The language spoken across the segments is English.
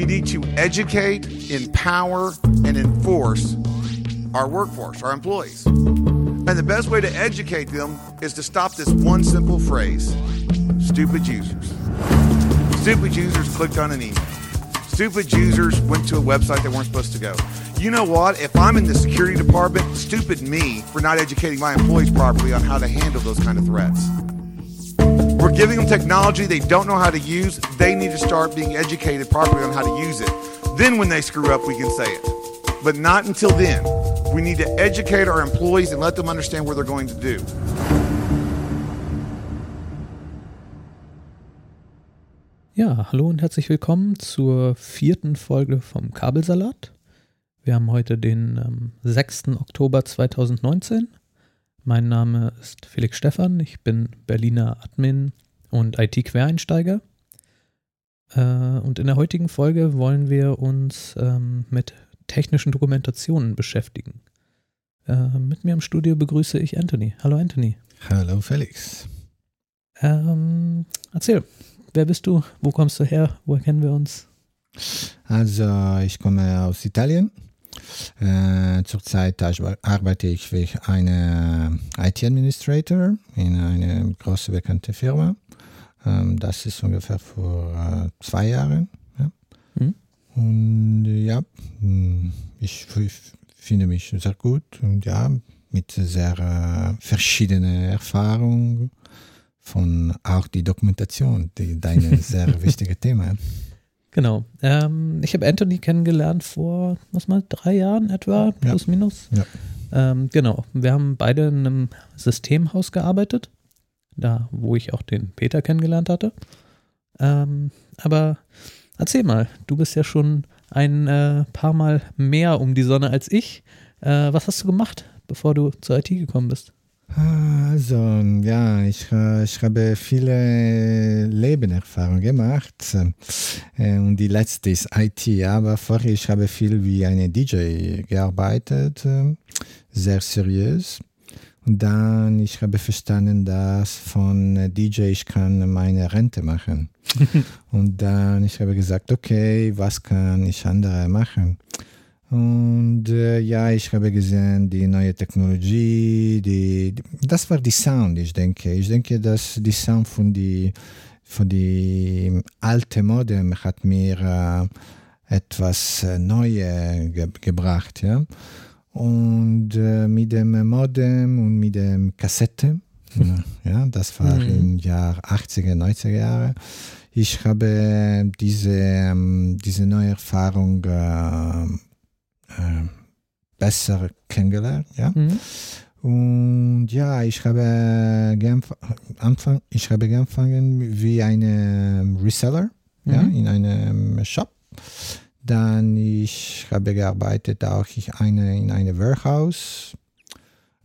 We need to educate, empower, and enforce our workforce, our employees. And the best way to educate them is to stop this one simple phrase stupid users. Stupid users clicked on an email. Stupid users went to a website they weren't supposed to go. You know what? If I'm in the security department, stupid me for not educating my employees properly on how to handle those kind of threats. We're giving them technology they don't know how to use. They need to start being educated properly on how to use it. Then, when they screw up, we can say it. But not until then. We need to educate our employees and let them understand what they're going to do. Ja, hallo und herzlich willkommen zur vierten Folge vom Kabelsalat. Wir haben heute den ähm, 6. Oktober 2019. Mein Name ist Felix Stephan, ich bin Berliner Admin und IT-Quereinsteiger. Äh, und in der heutigen Folge wollen wir uns ähm, mit technischen Dokumentationen beschäftigen. Äh, mit mir im Studio begrüße ich Anthony. Hallo Anthony. Hallo Felix. Ähm, erzähl, wer bist du? Wo kommst du her? Woher kennen wir uns? Also ich komme aus Italien. Äh, zurzeit arbeite ich für eine IT-Administrator in einer großen bekannten Firma. Ähm, das ist ungefähr vor äh, zwei Jahren. Ja. Mhm. Und ja, hm, ich, ich finde mich sehr gut und ja, mit sehr äh, verschiedenen Erfahrungen von auch die Dokumentation, die dein sehr wichtiges Thema. Genau. Ähm, ich habe Anthony kennengelernt vor, was mal, drei Jahren etwa, plus ja. minus. Ja. Ähm, genau. Wir haben beide in einem Systemhaus gearbeitet, da wo ich auch den Peter kennengelernt hatte. Ähm, aber erzähl mal, du bist ja schon ein äh, paar Mal mehr um die Sonne als ich. Äh, was hast du gemacht, bevor du zur IT gekommen bist? Also, ja, ich, äh, ich habe viele Lebenerfahrungen gemacht äh, und die letzte ist IT, aber vorher ich habe viel wie eine DJ gearbeitet, äh, sehr seriös. Und dann ich habe verstanden, dass von DJ ich kann meine Rente machen. und dann ich habe gesagt, okay, was kann ich andere machen? Und äh, ja, ich habe gesehen, die neue Technologie, die, die, das war die Sound, ich denke. Ich denke, dass die Sound von die, von die alte Modem hat mir äh, etwas äh, Neues ge gebracht, ja. Und äh, mit dem Modem und mit dem Kassette, ja, das war mhm. im Jahr 80er, 90er Jahre. Ich habe diese, ähm, diese neue Erfahrung äh, äh, besser kennengelernt. Ja? Mhm. Und ja, ich habe, anfang, ich habe angefangen wie ein Reseller mhm. ja, in einem Shop. Dann ich habe gearbeitet auch ich eine, in einem Warehouse.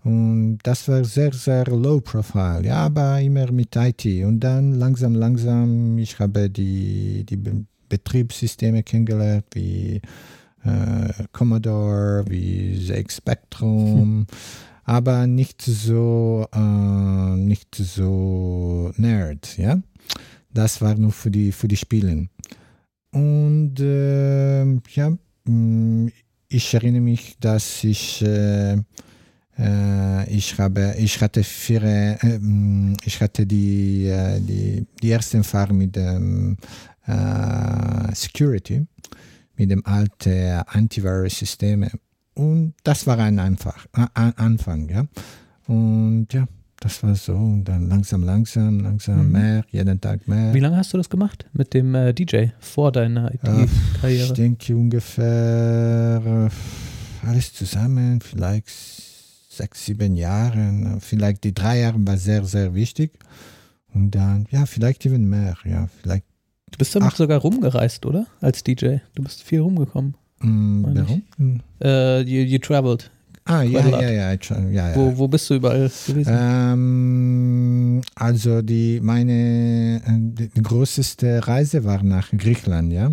Und das war sehr, sehr low profile, ja, aber immer mit IT. Und dann langsam, langsam, ich habe die, die Betriebssysteme kennengelernt, wie äh, Commodore, wie ZX Spectrum, hm. aber nicht so, äh, nicht so nerd, ja. Das war nur für die, für die Spielen. Und äh, ja, mm, ich erinnere mich, dass ich äh, äh, ich habe ich hatte vier, äh, mm, ich hatte die, äh, die, die erste Erfahrung mit dem Security mit dem alten Antivirus-System. Und das war ein einfach, äh, Anfang, ja. Und ja, das war so. Und dann langsam, langsam, langsam mhm. mehr, jeden Tag mehr. Wie lange hast du das gemacht mit dem äh, DJ vor deiner IT-Karriere? ich denke ungefähr äh, alles zusammen, vielleicht sechs, sieben Jahre. Vielleicht die drei Jahre war sehr, sehr wichtig. Und dann, ja, vielleicht even mehr, ja, vielleicht Du bist damit Ach. sogar rumgereist, oder? Als DJ. Du bist viel rumgekommen. Mm, warum? Äh, you, you traveled. Ah, ja, ja, ja, ja, Wo, wo bist du überall gewesen? Ähm, also die, meine die größte Reise war nach Griechenland, ja.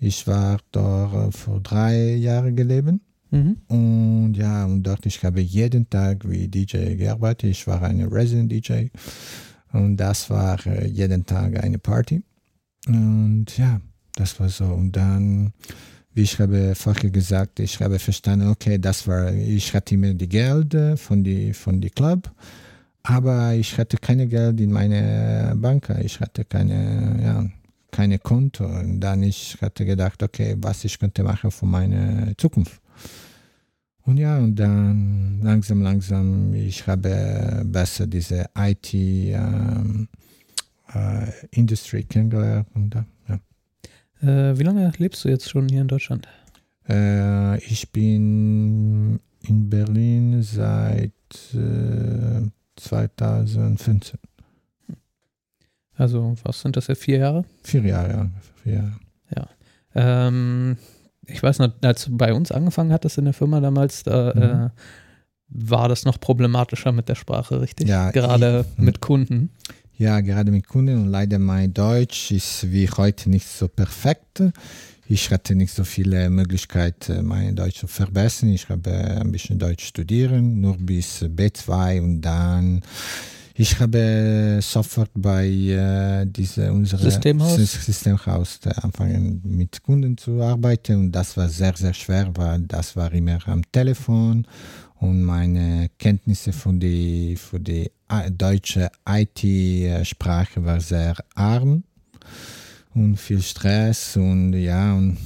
Ich war dort vor drei Jahren gelebt. Mhm. Und ja, und dort ich habe jeden Tag wie DJ gearbeitet. Ich war ein Resident DJ. Und das war jeden Tag eine Party. Und ja, das war so. Und dann, wie ich habe vorher gesagt, ich habe verstanden, okay, das war, ich hatte immer die Geld von die, von die Club, aber ich hatte keine Geld in meine Bank, ich hatte keine, ja, keine Konto. Und dann ich hatte gedacht, okay, was ich könnte machen für meine Zukunft. Und ja, und dann langsam, langsam, ich habe besser diese IT-Industrie ähm, äh, kennengelernt. Und, ja. Äh, wie lange lebst du jetzt schon hier in Deutschland? Äh, ich bin in Berlin seit äh, 2015. Also, was sind das ja? Vier Jahre? Vier Jahre, ja. Vier Jahre. Ja. Ähm, ich weiß noch, als du bei uns angefangen hattest in der Firma damals, da mhm. äh, war das noch problematischer mit der Sprache, richtig? Ja. Gerade ich, mit Kunden. Ja, gerade mit Kunden und leider mein Deutsch ist wie heute nicht so perfekt. Ich hatte nicht so viele Möglichkeiten, mein Deutsch zu verbessern. Ich habe ein bisschen Deutsch studieren, nur bis B2 und dann ich habe sofort bei äh, diese, unserem Systemhaus, Systemhaus angefangen mit Kunden zu arbeiten und das war sehr, sehr schwer, weil das war immer am Telefon und meine Kenntnisse von die, für die äh, deutsche IT-Sprache war sehr arm und viel Stress und ja und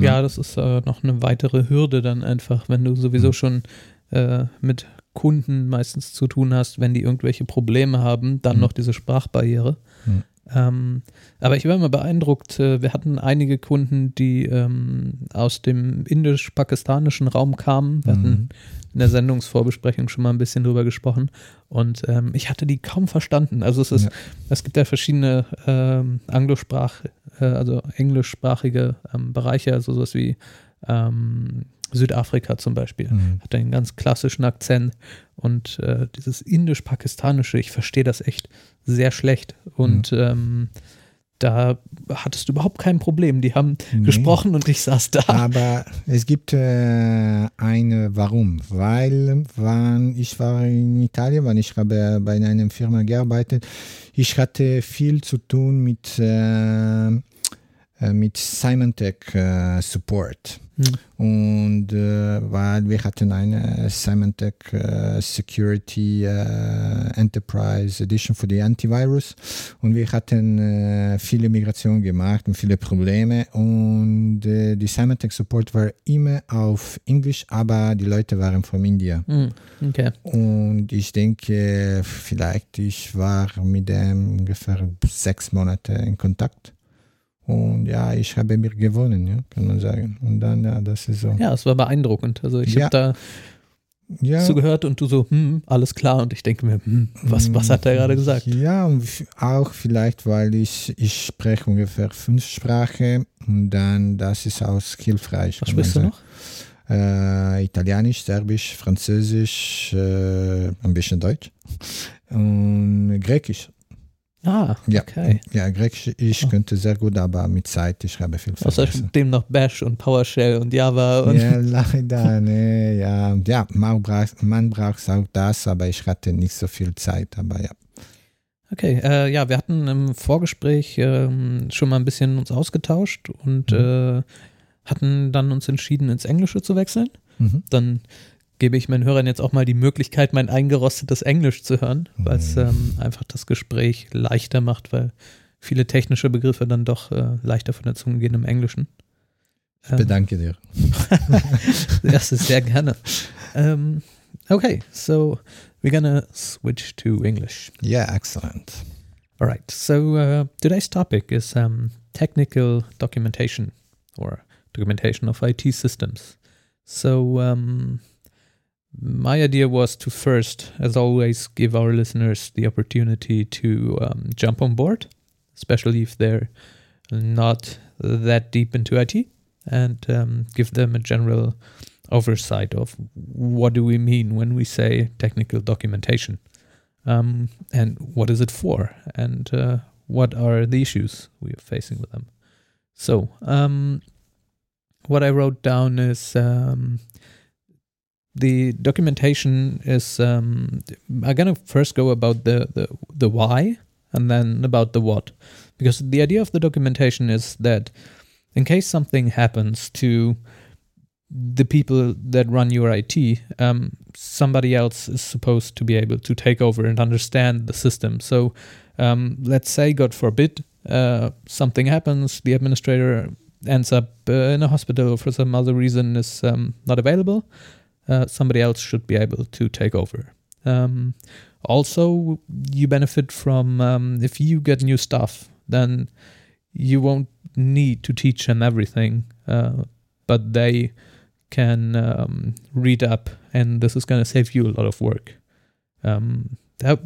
ja, das ist äh, noch eine weitere Hürde dann einfach, wenn du sowieso hm. schon äh, mit Kunden meistens zu tun hast, wenn die irgendwelche Probleme haben, dann mhm. noch diese Sprachbarriere. Mhm. Ähm, aber ich war immer beeindruckt, äh, wir hatten einige Kunden, die ähm, aus dem indisch-pakistanischen Raum kamen. Wir mhm. hatten in der Sendungsvorbesprechung schon mal ein bisschen drüber gesprochen und ähm, ich hatte die kaum verstanden. Also es ist, ja. es gibt ja verschiedene ähm, Anglosprach, äh, also englischsprachige ähm, Bereiche, also sowas wie ähm, Südafrika zum Beispiel. Mhm. Hat einen ganz klassischen Akzent und äh, dieses indisch-pakistanische, ich verstehe das echt sehr schlecht. Und mhm. ähm, da hattest du überhaupt kein Problem. Die haben nee. gesprochen und ich saß da. Aber es gibt äh, eine Warum. Weil wann ich war in Italien, wann ich habe bei einer Firma gearbeitet, ich hatte viel zu tun mit, äh, mit Symantec äh, Support. Mhm. Und äh, weil wir hatten eine Symantec äh, Security äh, Enterprise Edition für die Antivirus und wir hatten äh, viele Migrationen gemacht und viele Probleme und äh, die Symantec Support war immer auf Englisch, aber die Leute waren von India. Mhm. Okay. Und ich denke, vielleicht ich war mit dem ungefähr sechs Monate in Kontakt. Und ja, ich habe mir gewonnen, ja, kann man sagen. Und dann, ja, das ist so. Ja, es war beeindruckend. Also ich ja. habe da ja. zugehört und du so, hm, alles klar. Und ich denke mir, hm, was, was hat er gerade gesagt? Ja, auch vielleicht, weil ich, ich spreche ungefähr fünf Sprachen und dann, das ist auch hilfreich. Was sprichst du noch? Äh, Italienisch, Serbisch, Französisch, äh, ein bisschen Deutsch und Griechisch. Ah, okay. Ja, Griechisch ich oh. könnte sehr gut, aber mit Zeit, ich habe viel vergessen. dem noch Bash und PowerShell und Java. Und ja, leider, ne, ja. Ja, man braucht, man braucht auch das, aber ich hatte nicht so viel Zeit, aber ja. Okay, äh, ja, wir hatten im Vorgespräch äh, schon mal ein bisschen uns ausgetauscht und mhm. äh, hatten dann uns entschieden, ins Englische zu wechseln. Mhm. Dann gebe ich meinen Hörern jetzt auch mal die Möglichkeit, mein eingerostetes Englisch zu hören, weil es mhm. ähm, einfach das Gespräch leichter macht, weil viele technische Begriffe dann doch äh, leichter von der Zunge gehen im Englischen. Ähm, Bedanke dir. das ist sehr gerne. Um, ähm, okay, so we're gonna switch to English. Yeah, excellent. All right, so uh, today's topic is um, technical documentation or documentation of IT systems. So, um, my idea was to first, as always, give our listeners the opportunity to um, jump on board, especially if they're not that deep into IT, and um, give them a general oversight of what do we mean when we say technical documentation, um, and what is it for, and uh, what are the issues we are facing with them. So, um, what I wrote down is um, the documentation is um, I'm gonna first go about the, the the why and then about the what, because the idea of the documentation is that in case something happens to the people that run your IT, um, somebody else is supposed to be able to take over and understand the system. So um, let's say, God forbid, uh, something happens, the administrator ends up uh, in a hospital for some other reason is um, not available. Uh, somebody else should be able to take over. Um, also, you benefit from um, if you get new stuff, then you won't need to teach them everything, uh, but they can um, read up, and this is going to save you a lot of work. Um, how,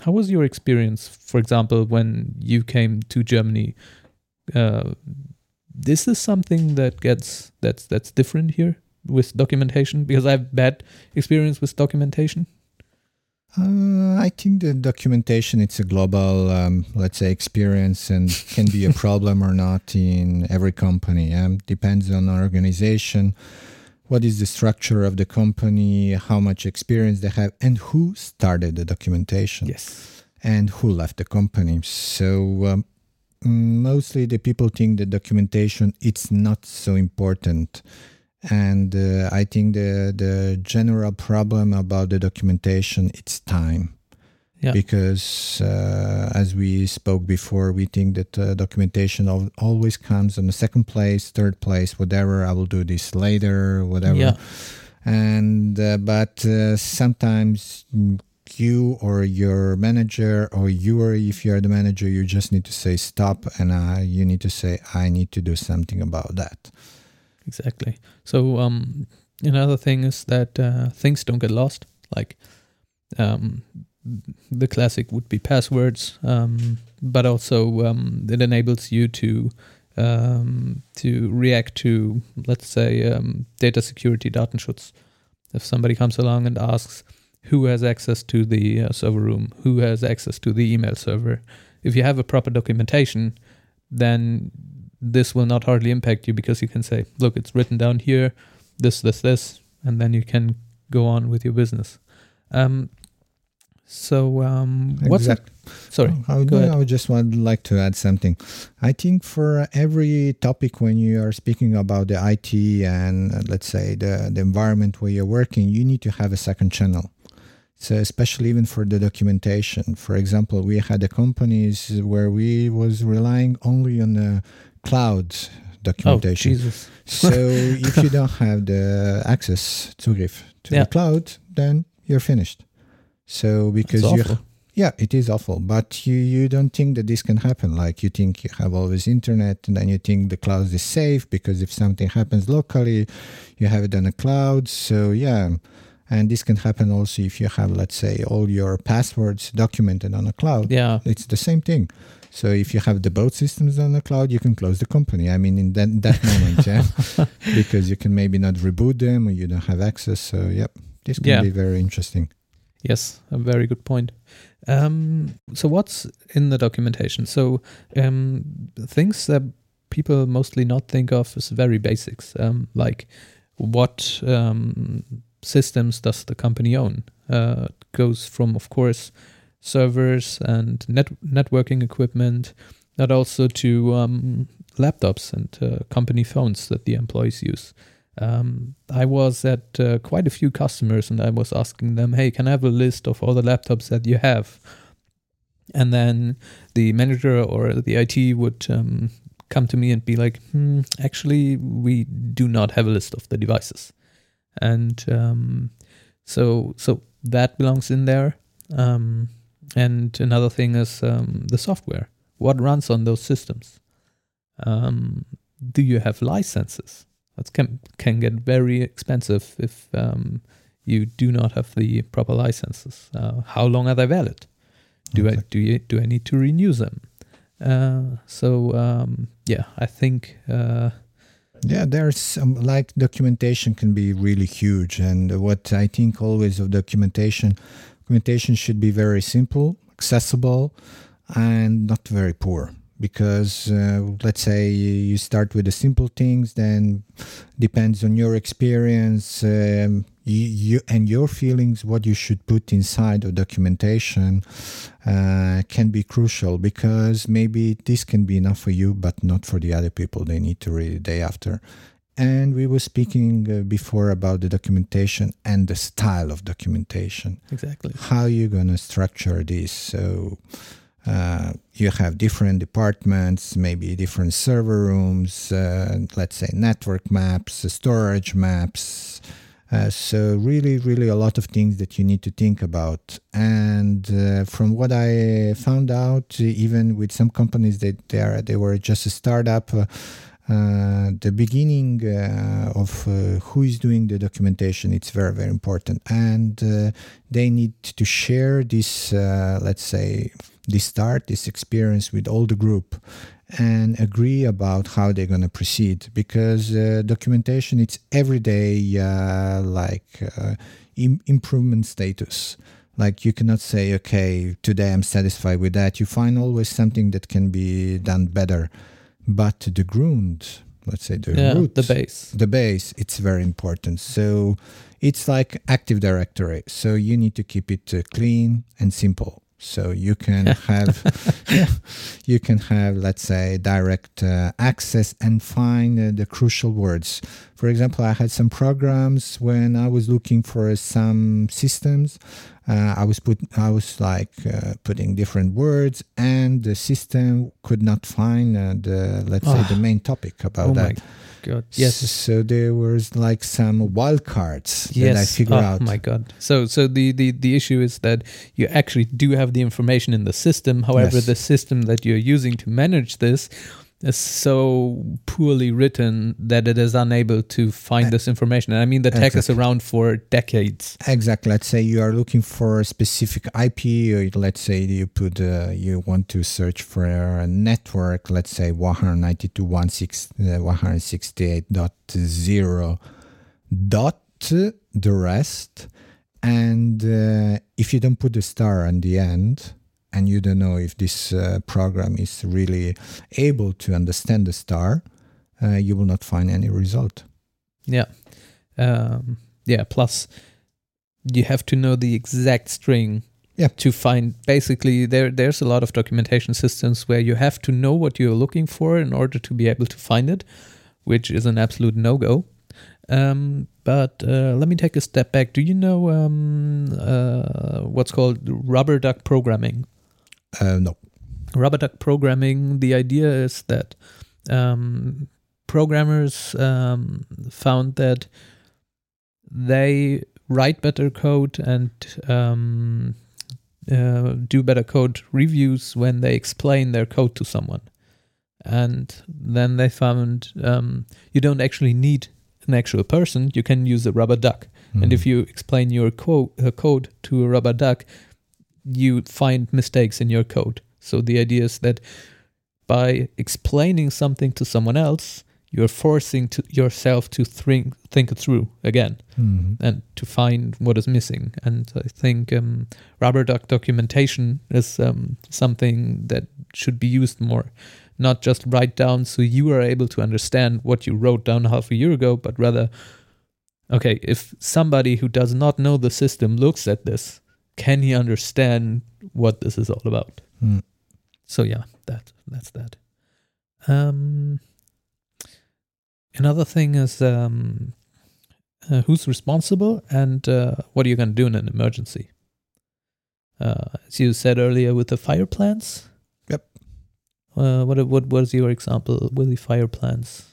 how was your experience, for example, when you came to Germany? Uh, this is something that gets that's that's different here with documentation because I've bad experience with documentation. Uh, I think the documentation it's a global, um, let's say, experience and can be a problem or not in every company. Um, depends on the organization, what is the structure of the company, how much experience they have, and who started the documentation. Yes, and who left the company. So um, mostly the people think the documentation it's not so important and uh, i think the the general problem about the documentation it's time yeah. because uh, as we spoke before we think that uh, documentation al- always comes on the second place third place whatever i will do this later whatever Yeah. and uh, but uh, sometimes you or your manager or you or if you are the manager you just need to say stop and uh, you need to say i need to do something about that exactly. So um, another thing is that uh, things don't get lost. Like um, the classic would be passwords, um, but also um, it enables you to um, to react to, let's say, um, data security, Datenschutz. If somebody comes along and asks who has access to the uh, server room, who has access to the email server, if you have a proper documentation, then this will not hardly impact you because you can say, look, it's written down here, this, this, this, and then you can go on with your business. Um, so, um, what's it? Exact- Sorry, I would. I would just would like to add something. I think for every topic when you are speaking about the IT and uh, let's say the, the environment where you're working, you need to have a second channel. So uh, especially even for the documentation. For example, we had the companies where we was relying only on the cloud documentation Oh. Jesus. so if you don't have the access Zugriff to Yeah. the cloud, then you're finished. So because you yeah, it is awful, but you you don't think that this can happen. Like you think you have always internet, and then you think the cloud is safe because if something happens locally, you have it on the cloud. So yeah, and this can happen also if you have, let's say, all your passwords documented on a cloud. Yeah, It's the same thing. So if you have the both systems on the cloud, you can close the company. I mean, in that that moment, yeah, because you can maybe not reboot them or you don't have access. So yep, this can Yeah. be very interesting. Yes, a very good point. Um, so what's in the documentation? So um, things that people mostly not think of is very basics, um, like what um, systems does the company own? Uh, goes from, of course, servers and net- networking equipment, but also to um, laptops and uh, company phones that the employees use. Um, I was at uh, quite a few customers and I was asking them, hey, can I have a list of all the laptops that you have? And then the manager or the IT would um, come to me and be like, hmm, actually, we do not have a list of the devices. And um, so, so that belongs in there. Um, and another thing is um, the software. What runs on those systems? Um, do you have licenses? That can can get very expensive if um, you do not have the proper licenses. Uh, how long are they valid? Do I do you do I need to renew them? Uh, so um, yeah, I think uh, Yeah, there's some like documentation can be really huge, and what I think always of documentation, documentation should be very simple, accessible, and not very poor. Because uh, let's say you start with the simple things, then depends on your experience. Um, you, you and your feelings what you should put inside of documentation uh, can be crucial because maybe this can be enough for you but not for the other people they need to read it day after. And we were speaking uh, before about the documentation and the style of documentation. Exactly. how you're going to structure this? So uh, you have different departments maybe different server rooms uh, let's say network maps storage maps uh, so really really a lot of things that you need to think about. And uh, from what i found out even with some companies that they are they were just a startup uh, uh, the beginning uh, of uh, who is doing the documentation it's very very important. And they need to share this let's say this start this experience with all the group and agree about how they're going to proceed because uh, documentation it's everyday uh, like uh, Im- improvement status. Like you cannot say okay today i'm satisfied with that. You find always something that can be done better. But the ground let's say the Yeah, root the base. the base it's very important. So it's like active directory so you need to keep it uh, clean and simple so you can have yeah, you can have let's say direct uh, access and find uh, the crucial words for example i had some programs when i was looking for some systems uh, i was put i was like uh, putting different words and the system could not find uh, the let's say the main topic about Oh that my god. Yes. so there was like some wildcards that I yes. figure oh out. my god. So so the, the the issue is that you actually do have the information in the system. However, Yes. the system that you're using to manage this is so poorly written that it is unable to find this information. And I mean the tech is around for decades. Exactly. Let's say you are looking for a specific IP, or let's say you put uh, you want to search for a network. Let's say 192.168.0 dot the rest, and uh, if you don't put the star on the end, and you don't know if this uh, program is really able to understand the star, uh, you will not find any result. Yeah. Um, yeah. Plus, you have to know the exact string. Yeah. To find basically there, there's a lot of documentation systems where you have to know what you're looking for in order to be able to find it, which is an absolute no go. Um, but uh, let me take a step back. Do you know um, uh, what's called rubber duck programming? Uh, no. rubber duck programming the idea is that um, programmers um, found that they write better code and um, uh, do better code reviews when they explain their code to someone. And then they found um, you don't actually need an actual person you can use a rubber duck. And if you explain your co- uh, code to a rubber duck, you find mistakes in your code. So the idea is that by explaining something to someone else, you're forcing to yourself to think think it through again Mhm. and to find what is missing. And I think um, rubber duck documentation is um, something that should be used more. Not just write down so you are able to understand what you wrote down half a year ago, but rather, okay, if somebody who does not know the system looks at this, can he understand what this is all about? Mm. So yeah, that that's that. Um, another thing is um, uh, who's responsible and uh, what are you going to do in an emergency? Uh, as you said earlier, with the fire plants. Yep. Uh, what what was your example with the fire plans?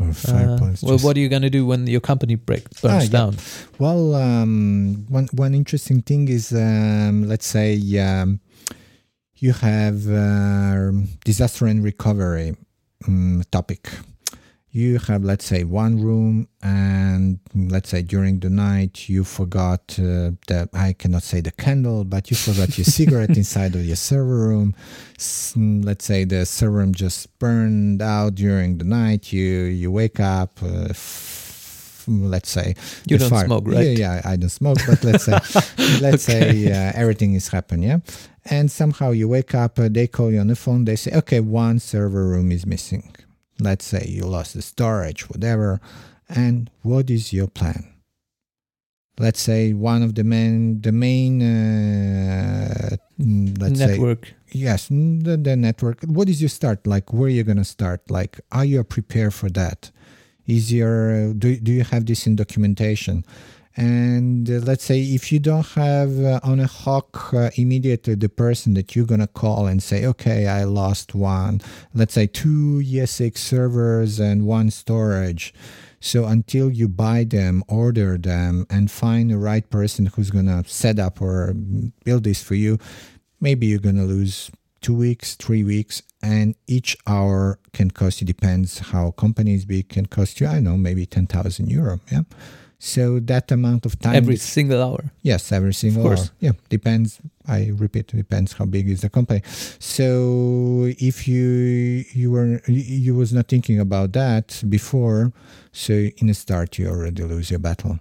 Or fire Uh, well, just- what are you going to do when your company break burns Ah, yeah. down? Well, um, one one interesting thing is, um, let's say, um, you have uh, disaster and recovery um, topic. You have, let's say, one room, and let's say during the night you forgot uh, the I cannot say the candle, but you forgot your cigarette inside of your server room. S- let's say the server room just burned out during the night. You you wake up. Uh, f- let's say You don't fire- smoke, right? Yeah, yeah, I don't smoke, but let's say let's Okay. say uh, everything is happening, yeah. And somehow you wake up, uh, they call you on the phone, they say, okay, one server room is missing. Let's say you lost the storage, whatever. And what is your plan? let's say one of the main the main uh, let's say Network. yes mm, the, the network what is your start like where you're gonna start like are you prepared for that is your do, do you have this in documentation and uh, let's say if you don't have uh, on a hawk uh, immediately the person that you're gonna call and say okay i lost one let's say two esx servers and one storage so until you buy them, order them, and find the right person who's gonna set up or build this for you, maybe you're gonna lose two weeks, three weeks, and each hour can cost you. Depends how companies big can cost you. I know maybe ten thousand euro. Yeah. So that amount of time Every single hour. Yes, every single course. hour. Yeah, depends. I repeat, depends how big is the company. So if you you were you was not thinking about that before, so in the start you already lose your battle.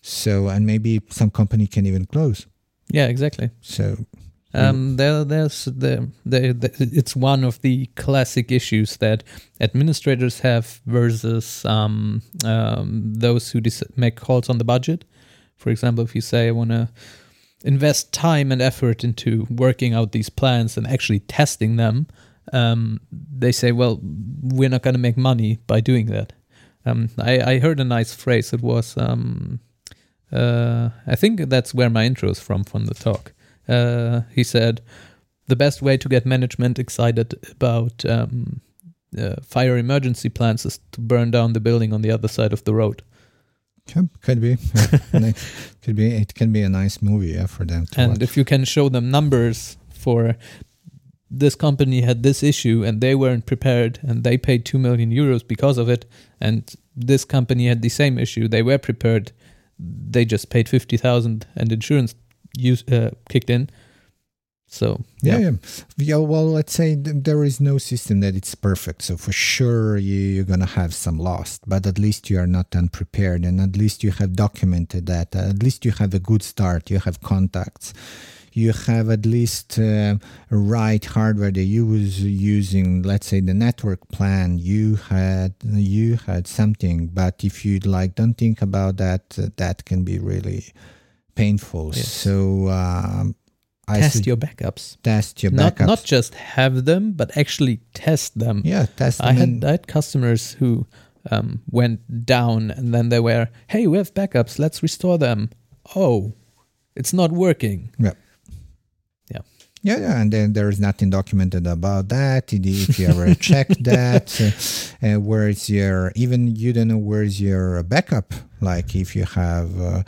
So and maybe some company can even close. Yeah, exactly. So Um, there, there's the, the, the, it's one of the classic issues that administrators have versus um, um, those who dis- make calls on the budget. For example, if you say I want to invest time and effort into working out these plans and actually testing them, um, they say, well, we're not going to make money by doing that. Um, I, I heard a nice phrase. It was, um, uh, I think that's where my intro is from, from the talk. Uh, he said, the best way to get management excited about um, uh, fire emergency plans is to burn down the building on the other side of the road. could, could be, could be. It can be a nice movie yeah, for them to and watch. if you can show them numbers for this company had this issue and they weren't prepared and they paid 2 million euros because of it and this company had the same issue they were prepared they just paid 50,000 and insurance use, uh, kicked in so yeah, yeah. Yeah, well, let's say there is no system that it's perfect. So for sure you, you're gonna have some lost, but at least you are not unprepared, and at least you have documented that. At least you have a good start. You have contacts. You have at least uh, right hardware that you was using. Let's say the network plan. You had you had something, but if you like don't think about that, that can be really painful. Yes. So. Um, I test your backups test your not backups. not just have them but actually test them yeah, test them. I had I had customers who um, went down and then they were, hey, we have backups, let's restore them. Oh, it's not working. yeah. Yeah. Yeah, yeah, and then there is nothing documented about that. If you ever check that, uh, uh, where is your even you don't know where's your backup. Like if you have, uh,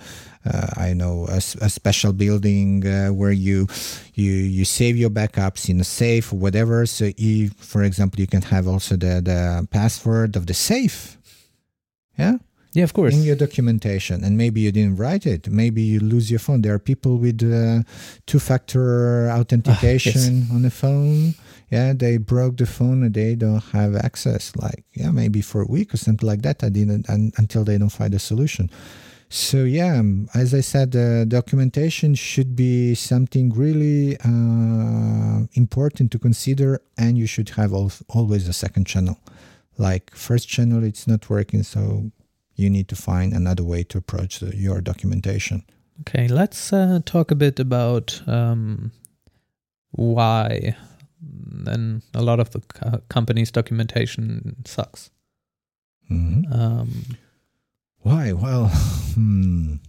uh, I know a special building uh, where you you you save your backups in a safe or whatever. So if, for example, you can have also the the password of the safe. Yeah, Yeah, of course. in your documentation. And maybe you didn't write it. Maybe you lose your phone. There are people with uh, two-factor authentication on the phone. Yeah they broke the phone and they don't have access. Like yeah maybe for a week or something like that. I didn't un until they don't find a solution so yeah um, as i said uh, documentation should be something really uh, important to consider and you should have al- always a second channel like first channel it's not working so you need to find another way to approach the, your documentation. Okay, let's uh, talk a bit about um, why then a lot of the co- company's documentation sucks. Mhm. Um, Why? Well, hmm,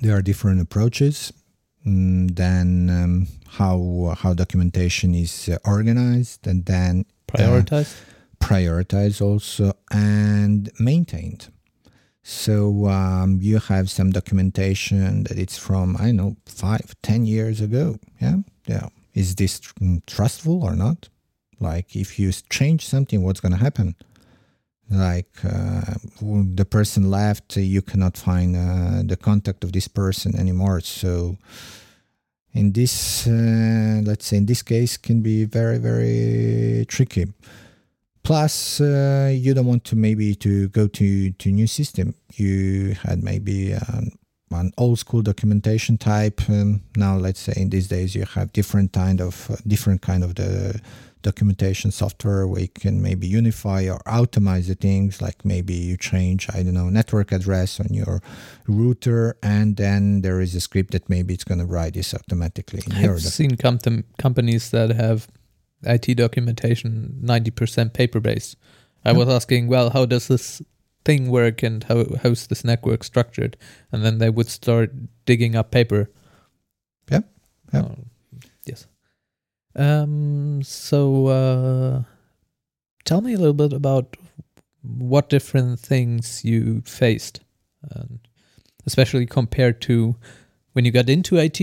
there are different approaches. Then um, how how documentation is uh, organized, and then prioritize. prioritized also and maintained. So um, you have some documentation that it's from I don't know five, ten years ago. Yeah, yeah. Is this tr- trustful or not? Like if you change something, what's going to happen? Like uh, the person left, you cannot find uh, the contact of this person anymore. So in this, uh, let's say in this case, can be very very tricky plus uh, you don't want to maybe to go to to new system you had maybe um, an old school documentation type. Um, now, let's say in these days you have different kind of different kind of the documentation software where you can maybe unify or automate the things like maybe you change i don't know network address on your router and then there is a script that maybe it's going to write this automatically I've seen com- companies that have IT documentation 90% paper based. I Yeah. was asking, well, how does this thing work and how how's this network structured? And then they would start digging up paper. Yeah, yeah. Oh. Um. So, uh, tell me a little bit about what different things you faced, and especially compared to when you got into IT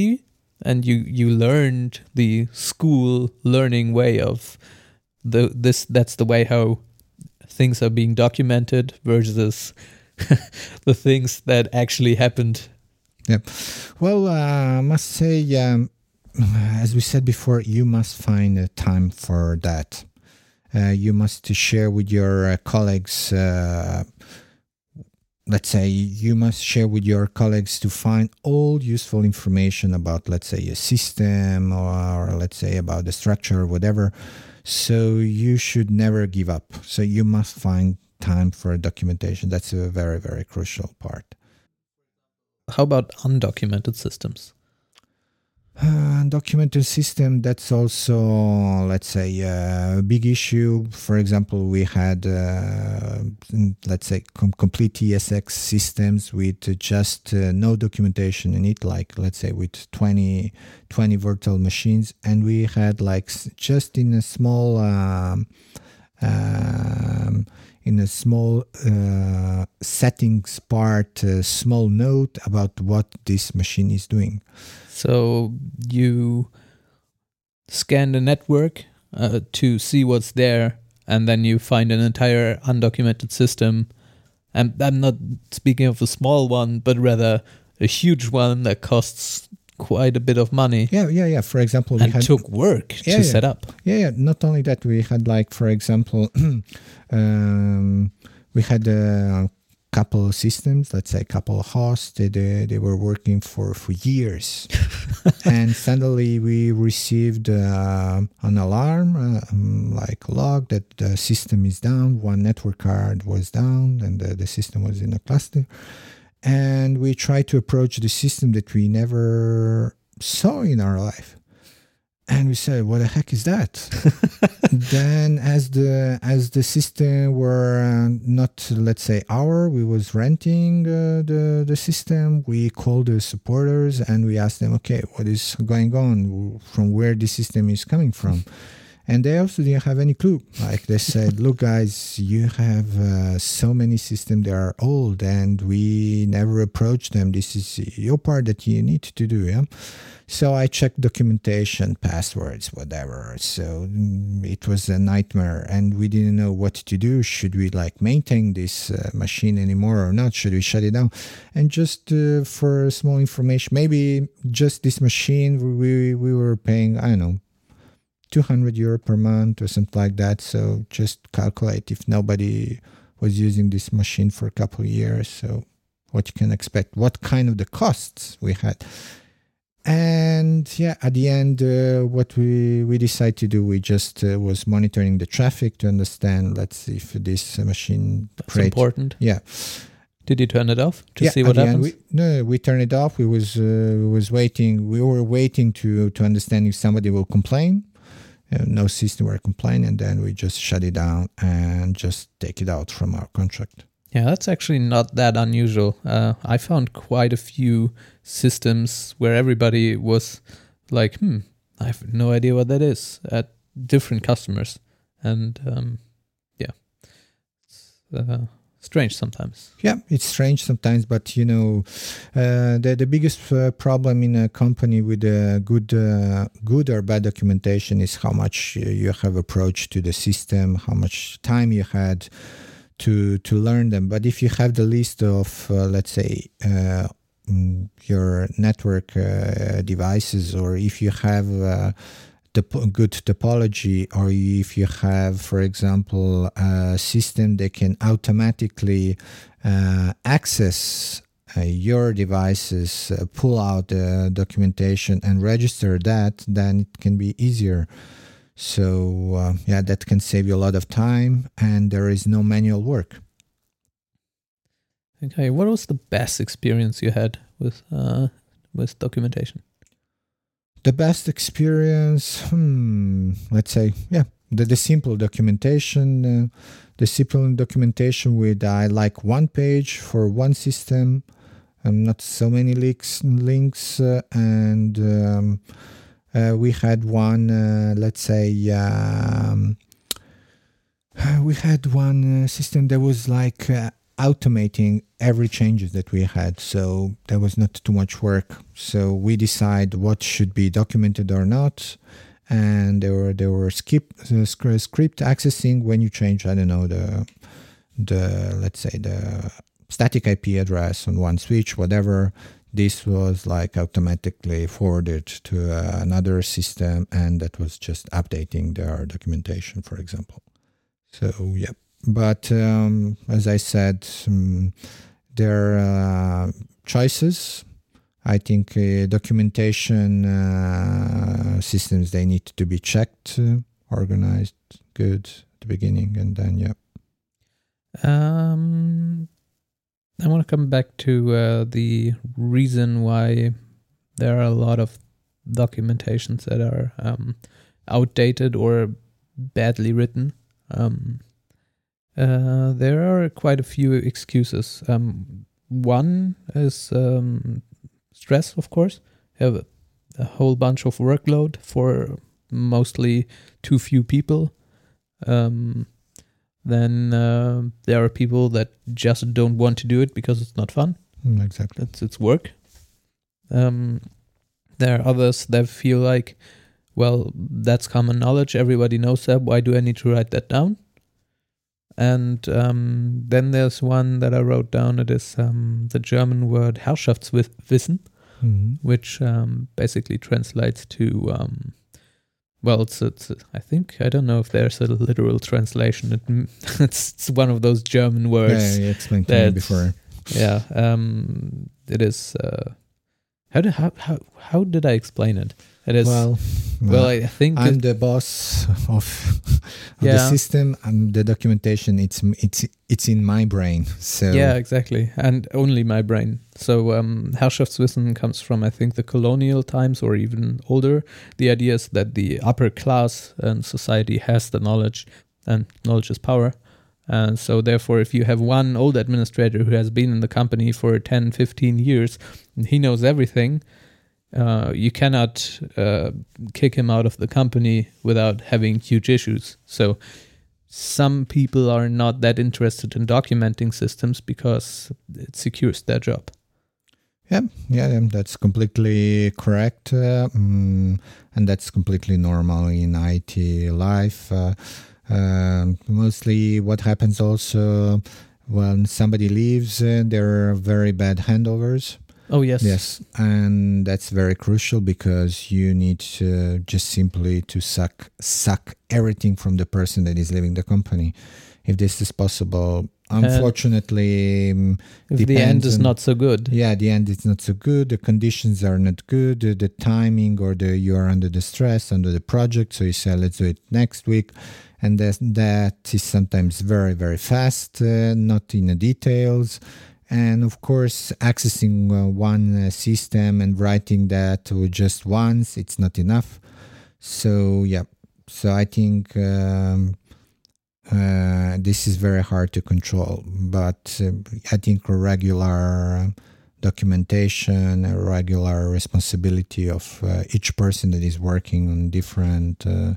and you you learned the school learning way of the this that's the way how things are being documented versus the things that actually happened Yeah. well uh, i must say um, as we said before you must find a time for that. Uh, you must share with your uh, colleagues uh, let's say you must share with your colleagues to find all useful information about let's say a system or, let's say about the structure or whatever. So you should never give up. So you must find time for documentation. That's a very very crucial part. How about undocumented systems uh, documented system that's also let's say a big issue. For example we had uh, let's say com- complete esx systems with just uh, no documentation in it like let's say with 20 20 virtual machines. And we had like just in a small um, um, in a small uh, settings part a small note about what this machine is doing so you scan the network uh, to see what's there and then you find an entire undocumented system. And i'm not speaking of a small one but rather a huge one that costs quite a bit of money. Yeah yeah yeah. For example we and had took work Yeah, to yeah. set up. Yeah, yeah. Not only that we had like for example um, we had a couple of systems let's say a couple of hosts they, they, they were working for for years. And suddenly we received uh, an alarm uh, um, like log that the system is down one network card was down and the, the system was in a cluster. And we tried to approach the system that we never saw in our life and we said what the heck is that? Then as the as the system were uh, not let's say our we was renting uh, the the system we called the supporters and we asked them okay what is going on? From where the system is coming from? And they also didn't have any clue. Like they said look guys you have uh, so many systems that are old and we never approached them. This is your part that you need to do yeah so I checked documentation, passwords, whatever. So mm, it was a nightmare, and we didn't know what to do. Should we like maintain this uh, machine anymore or not? Should we shut it down? And just uh, for small information, maybe just this machine, we we were paying I don't know. 200 euro per month or something like that so just calculate if nobody was using this machine for a couple of years so what you can expect what kind of the costs we had and yeah at the end uh, what we we decided to do we just uh, was monitoring the traffic to understand let's see if this machine that's create- important. yeah. Did you turn it off to yeah, see at what happens? we, no we turned it off. We was uh, we was waiting we were waiting to to understand if somebody will complain uh, no system were complaining and then we just shut it down and just take it out from our contract Yeah, that's actually not that unusual. Uh, I found quite a few systems where everybody was like, hmm, I have no idea what that is at different customers. And um, yeah, it's uh, strange sometimes. Yeah, it's strange sometimes, but you know, uh, the the biggest uh, problem in a company with a good uh, good or bad documentation is how much uh, you have approached to the system, how much time you had to to learn them. But if you have the list of uh, let's say uh, mm, your network uh, devices, or if you have good topology, or if you have, for example, a system that can automatically uh, access uh, your devices uh, pull out the documentation and register that, then it can be easier. So uh, yeah, that can save you a lot of time, and there is no manual work. Okay, what was the best experience you had with uh, with documentation? The best experience, hmm, let's say, yeah, the, the simple documentation, uh, the simple documentation with I like one page for one system, and not so many links, links, uh, and um, uh, we had one, uh, let's say. Um, we had one uh, system that was like uh, automating every changes that we had. So there was not too much work. So we decide what should be documented or not. And there were there were skip uh, script accessing when you change i don't know the the let's say the static ip address on one switch whatever this was like automatically forwarded to uh, another system and that was just updating their documentation for example so yeah but um, as I said, um, there are uh, choices. I think uh, documentation uh, systems they need to be checked, uh, organized, good at the beginning, and then yeah. Um, I want to come back to uh, the reason why there are a lot of documentations that are um, outdated or badly written. Um, uh, there are quite a few excuses. Um, one is um, stress, of course. Have a, a, whole bunch of workload for mostly too few people. Um, then uh, there are people that just don't want to do it because it's not fun. Mm, exactly, it's it's work. Um, there are others that feel like, well, that's common knowledge. Everybody knows that. Why do I need to write that down? And um, then there's one that I wrote down. It is um, the German word Herrschaftswissen, mm-hmm. which um, basically translates to, um, well, it's, it's, I think, I don't know if there's a literal translation. It, it's, it's one of those German words. Yeah, you explained to me before. Yeah, um, it is. Uh, how, did, how, how, how did I explain it? It is well. Well, I think I'm the boss of, of yeah. the system, and the documentation. It's it's it's in my brain. So yeah, exactly, and only my brain. So um, Herrschaftswissen comes from I think the colonial times or even older. The idea is that the upper class and society has the knowledge, and knowledge is power. And so, therefore, if you have one old administrator who has been in the company for 10, 15 years, he knows everything, uh, you cannot uh, kick him out of the company without having huge issues. So some people are not that interested in documenting systems because it secures their job. Yeah, yeah, that's completely correct, uh, mm, and that's completely normal in IT life. Uh, um, mostly, what happens also when somebody leaves, uh, there are very bad handovers Oh yes. Yes, and that's very crucial because you need to just simply to suck suck everything from the person that is leaving the company. If this is possible, unfortunately, um, if the end is on, not so good. Yeah, the end is not so good. The conditions are not good. The, the timing or the you are under the stress under the project, so you say let's do it next week, and that that is sometimes very very fast, uh, not in the details and of course accessing uh, one uh, system and writing that just once it's not enough. So yeah. So i think um, uh, this is very hard to control. But uh, i think regular documentation a regular responsibility of uh, each person that is working on different uh,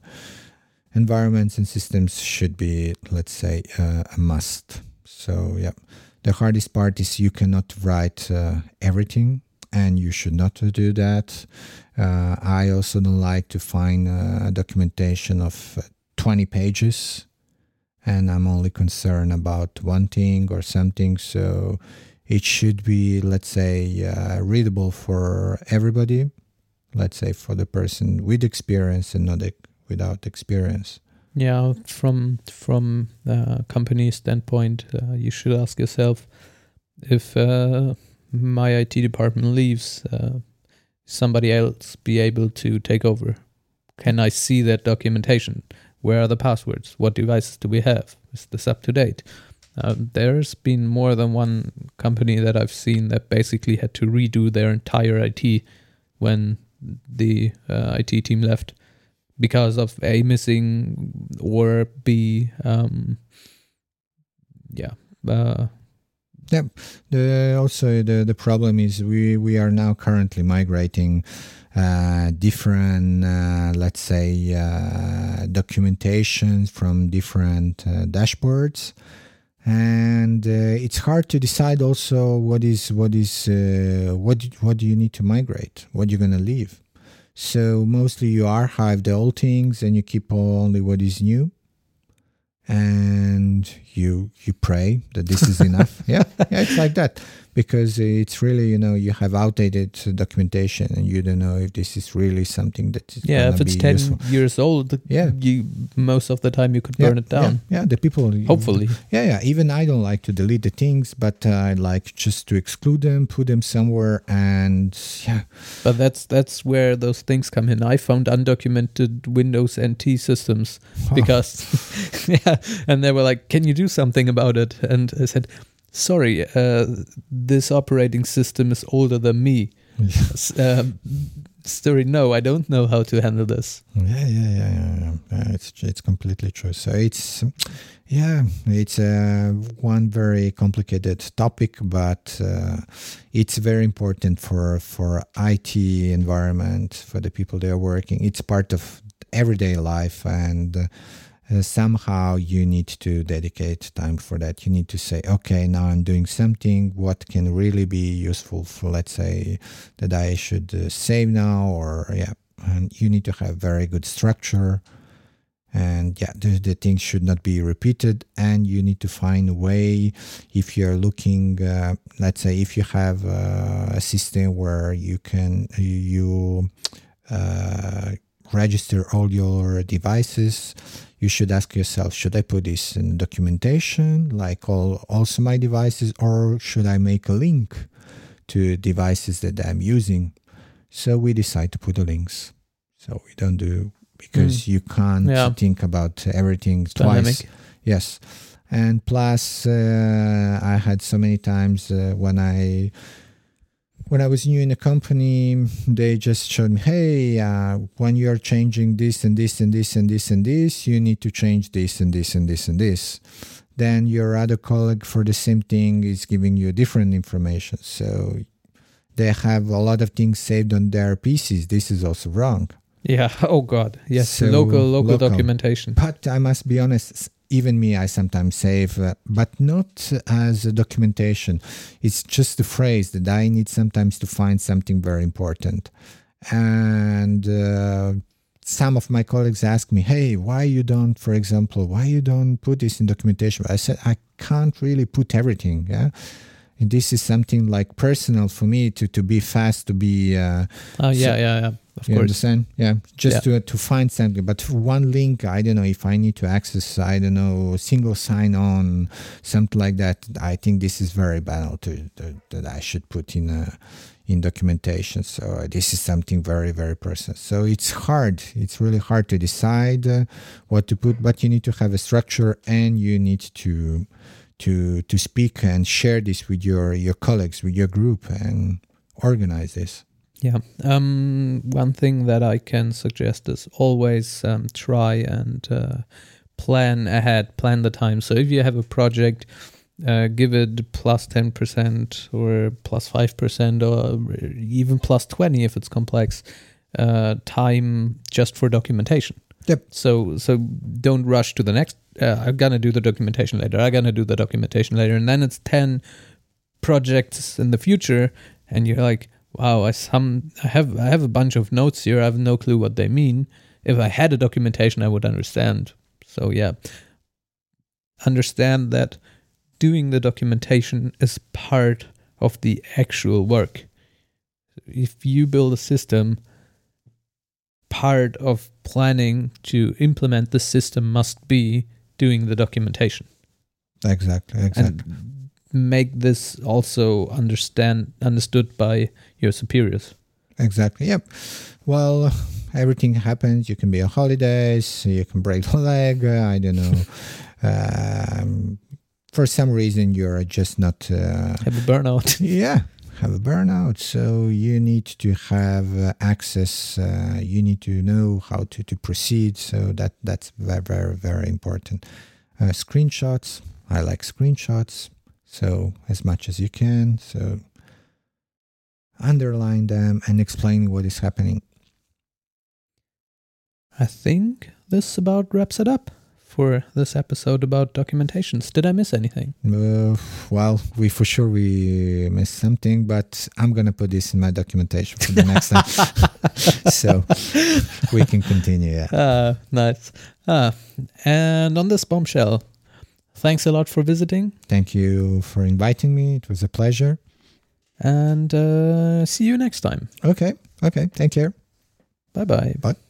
environments and systems should be let's say a must. So yeah the hardest part is you cannot write uh, everything, and you should not do that. Uh, I also don't like to find uh, documentation of uh, 20 pages, and I'm only concerned about one thing or something. So it should be, let's say, uh, readable for everybody. Let's say for the person with experience and not without experience. Yeah, from from the company standpoint, uh, you should ask yourself if uh, my IT department leaves, uh, somebody else be able to take over? Can I see that documentation? Where are the passwords? What devices do we have? Is this up to date? Um, there's been more than one company that I've seen that basically had to redo their entire IT when the uh, IT team left because of a missing or b um, yeah uh, The, also, the, the problem is we, we are now currently migrating uh, different, uh, let's say, uh, documentations from different uh, dashboards, and uh, it's hard to decide also what is what is uh, what what do you need to migrate, what you're gonna leave. So mostly you archive the old things and you keep only what is new. And you you pray that this is enough. Yeah yeah it's like that. Because it's really you know you have outdated documentation and you don't know if this is really something that is yeah if it's be 10 useful. years old Yeah. you most of the time you could yeah, burn it down. yeah, yeah the people hopefully. Yeah yeah even i don't like to delete the things but i like just to exclude them put them somewhere and yeah. But that's that's where those things come in. I found undocumented windows nt systems because yeah and they were like can you do something about it and i said sorry uh, this operating system is older than me S- um, story no i don't know how to handle this Yeah, yeah, yeah, yeah, yeah. yeah it's it's completely true. So it's yeah, it's uh, one very complicated topic, but uh, it's very important for for IT environment for the people they are working. It's part of everyday life and. Uh, somehow you need to dedicate time for that. You need to say, okay, now I'm doing something. What can really be useful for, let's say, that I should uh, save now, or yeah, and you need to have very good structure and yeah the, the things should not be repeated and you need to find a way if you're looking uh, let's say if you have uh, a system where you can you uh, register all your devices you should ask yourself should i put this in documentation like all also my devices or should i make a link to devices that i'm using? So we decide to put the links. So we don't do because you can't Yeah. think about everything Dynamic. twice yes. And plus uh, i had so many times uh, when i when i was new in a company they just showed me hey uh, when you're changing this and this and this and this and this you need to change this and this and this and this. Then your other colleague for the same thing is giving you different information. So they have a lot of things saved on their pcs this is also wrong. Yeah. Oh god. Yes. So, local, local local. documentation. But I must be honest, even me, I sometimes save, uh, but not as a documentation. It's just a phrase that I need sometimes to find something very important. And uh, some of my colleagues ask me, "Hey, why you don't, for example, why you don't put this in documentation?" I said, "I can't really put everything." Yeah. And this is something like personal for me to, to be fast, to be uh, oh yeah So- yeah yeah of you course understand? Yeah, just Yeah. to to find something. But for one link, I don't know if I need to access. I don't know single sign on something like that. I think this is very banal to, to that I should put in a in documentation. So uh, this is something very very personal. So it's hard. It's really hard to decide uh, what to put. But you need to have a structure, and you need to to to speak and share this with your your colleagues, with your group, and organize this. Yeah. Um, one thing that I can suggest is always um, try and uh, plan ahead, plan the time. So if you have a project, uh, give it plus 10% or plus 5% or even plus 20 if it's complex uh, time just for documentation. Yep. So so don't rush to the next. Uh, I'm gonna do the documentation later. I'm gonna do the documentation later, and then it's ten projects in the future, and you're like, wow, I some I have I have a bunch of notes here. I have no clue what they mean. If I had a documentation, I would understand. So yeah, understand that doing the documentation is part of the actual work. If you build a system, part of planning to implement the system must be doing the documentation. Exactly. Exactly. And make this also understand understood by your superiors. Exactly. Yep. Well, everything happens. You can be on holidays. You can break the leg. uh, I don't know. um, for some reason, you're just not. Uh, Have a burnout. yeah, have a burnout. So you need to have uh, access. Uh, you need to know how to, to proceed. So that that's very very very important. Uh, screenshots. I like screenshots. So as much as you can. So underline them and explain what is happening. I think this about wraps it up for this episode about documentations. Did I miss anything? Uh, well, we for sure we missed something, but I'm gonna put this in my documentation for the next time, so we can continue. Yeah. Ah, nice. Ah, and on this bombshell, thanks a lot for visiting, Thank you for inviting me. It was a pleasure. and uh, see you next time. Okay. Okay. Take care. Bye bye. Bye.